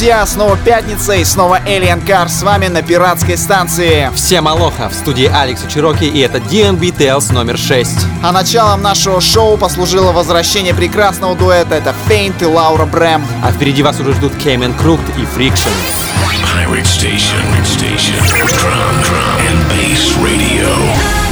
Друзья! Снова пятница и снова Alien Car с вами на пиратской станции. Всем алоха! В студии Алекс Чироки и это DNB Tales номер 6. А началом нашего шоу послужило возвращение прекрасного дуэта. Это Feint и Laura Brehm. А впереди вас уже ждут Camo & Krooked и Friction. Pirate Station, Station, Drum, Drum and Bass Radio.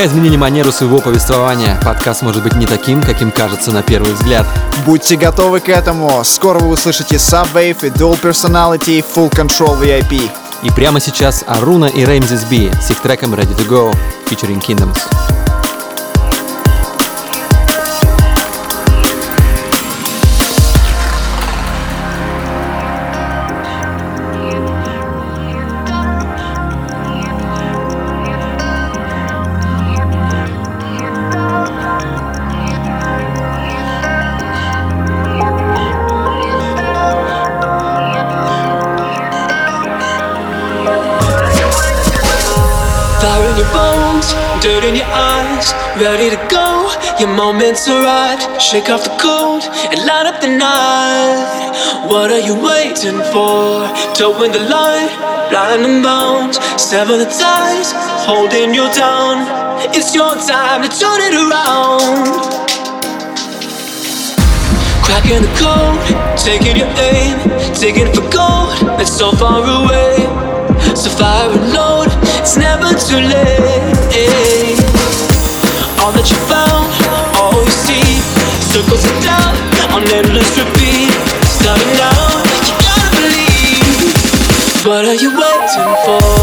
Слегка изменили манеру своего повествования. Подкаст может быть не таким, каким кажется на первый взгляд. Будьте готовы к этому. Скоро вы услышите Subwave и Dual Personality Full Control VIP. И прямо сейчас Аруна и Реймзис Би с их треком Ready to Go, featuring Kingdoms. Ready to go. Your moment's arrived. Shake off the cold and light up the night. What are you waiting for? Towing the line, blind and bound. Sever the ties, holding you down. It's your time to turn it around. Cracking the code, taking your aim, taking for gold. It's so far away. So fire and load, it's never too late all that you found, all you see circles it down on endless repeat. Starting now, you gotta believe. What are you waiting for?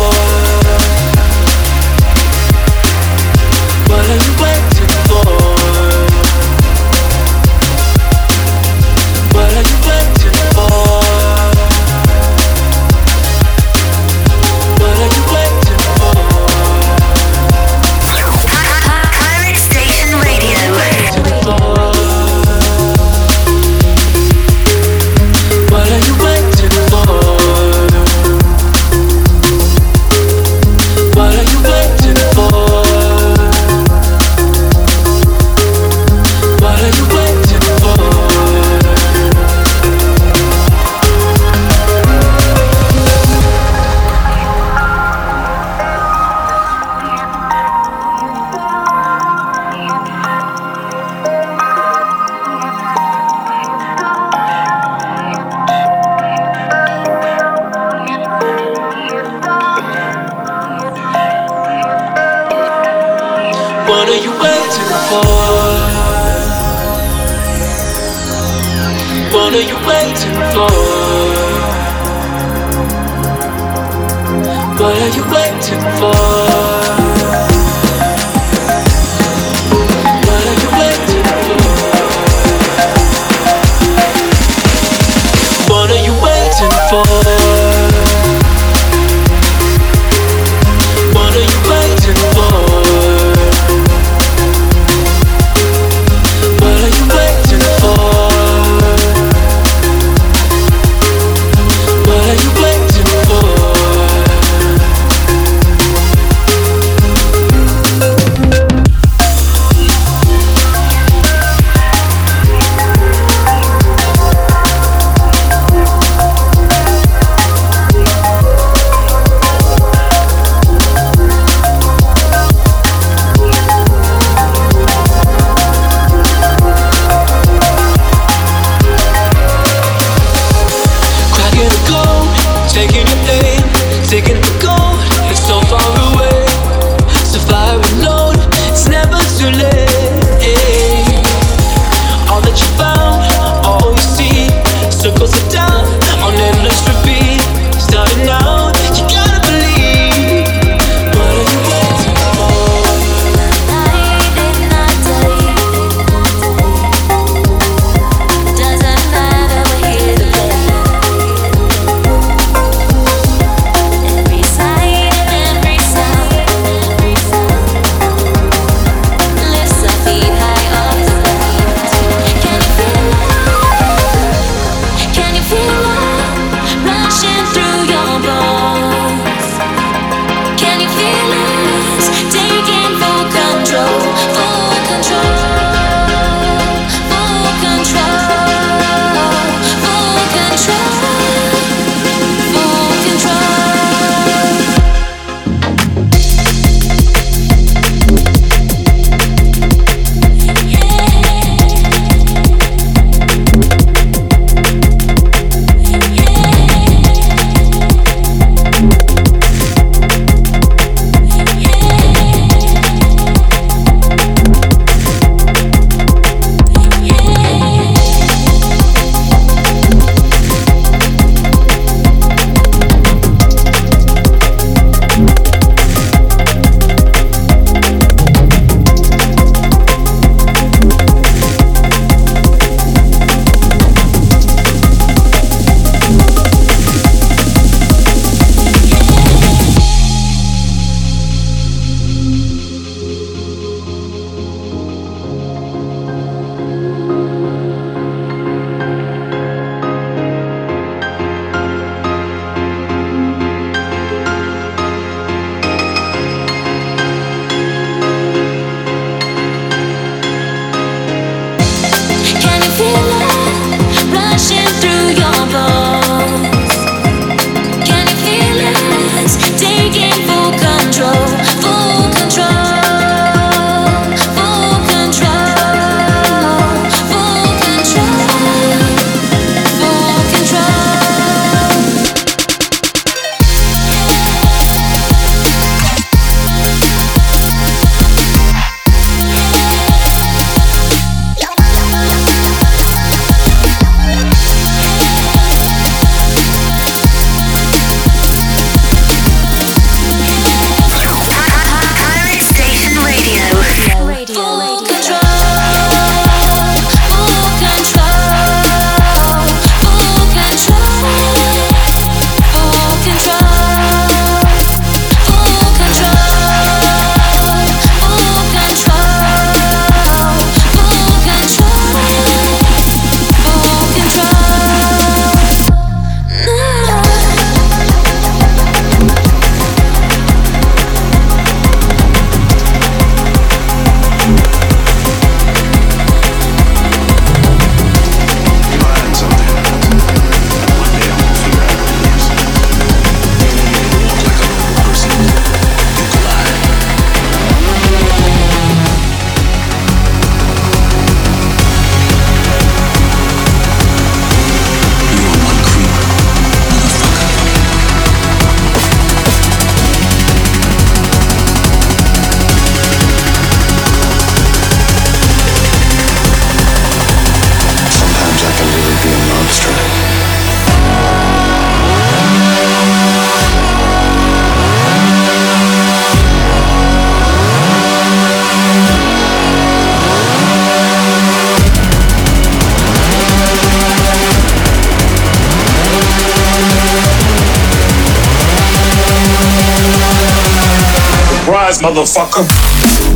eyes, motherfucker.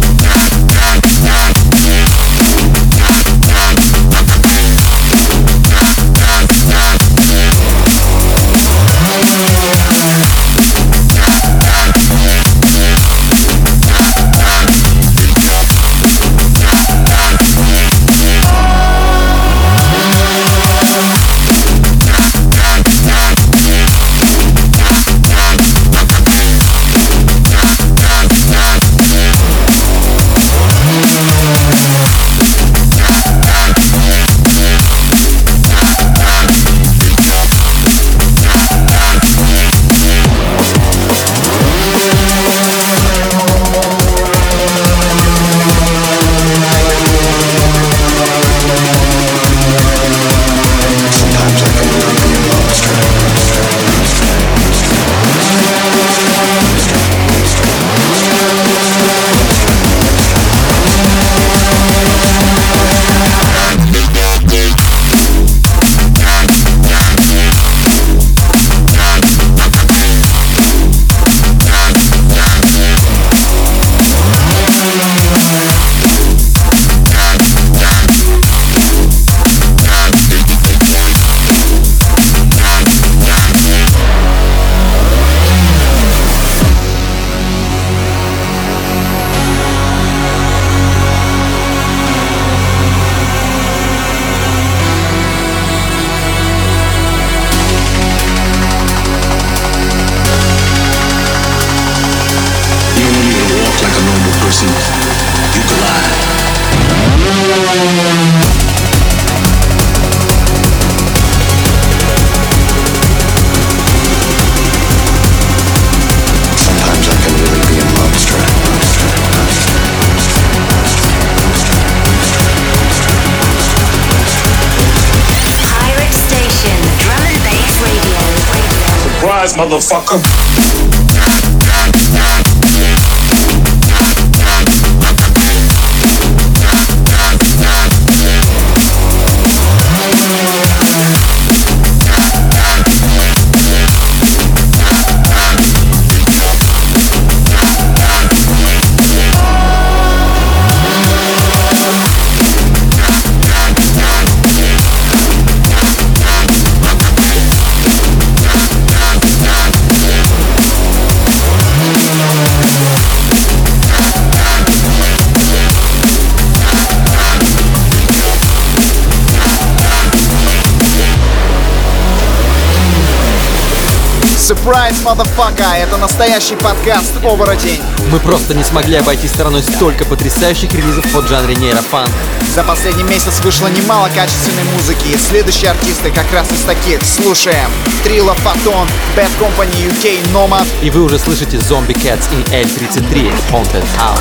eyes, motherfucker. Surprise, motherfucker! Это настоящий подкаст «Оборотень». Мы просто не смогли обойти стороной столько потрясающих релизов под жанре нейрофанк. За последний месяц вышло немало качественной музыки, и следующие артисты как раз из таких. Слушаем. Трила Фотон, Bad Company UK, Nomad. И вы уже слышите Zombie Cats и L33, Haunted House.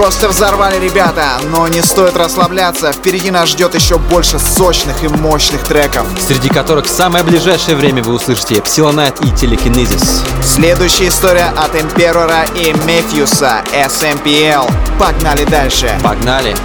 Просто взорвали, ребята! Но не стоит расслабляться, впереди нас ждет еще больше сочных и мощных треков. Среди которых в самое ближайшее время вы услышите Псилонайт и Телекинезис. Следующая история от Имперора и Мефьюса, SMPL. Погнали дальше. Погнали!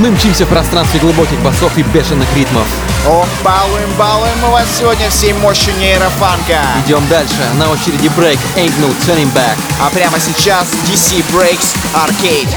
Мы мчимся в пространстве глубоких басов и бешеных ритмов. Ох, балуем, балуем мы вас сегодня всей мощью нейрофанка. Идем дальше. На очереди Break Ain't No Turning Back. А прямо сейчас DC Breaks Arcade.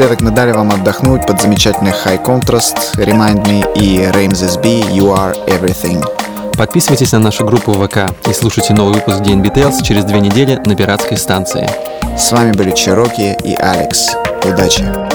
Напоследок мы дали вам отдохнуть под замечательный High Contrast, Remind Me и Rames SB You Are Everything. Подписывайтесь на нашу группу ВК и слушайте новый выпуск DNB Tales через две недели на пиратской станции. С вами были Чироки и Алекс. Удачи!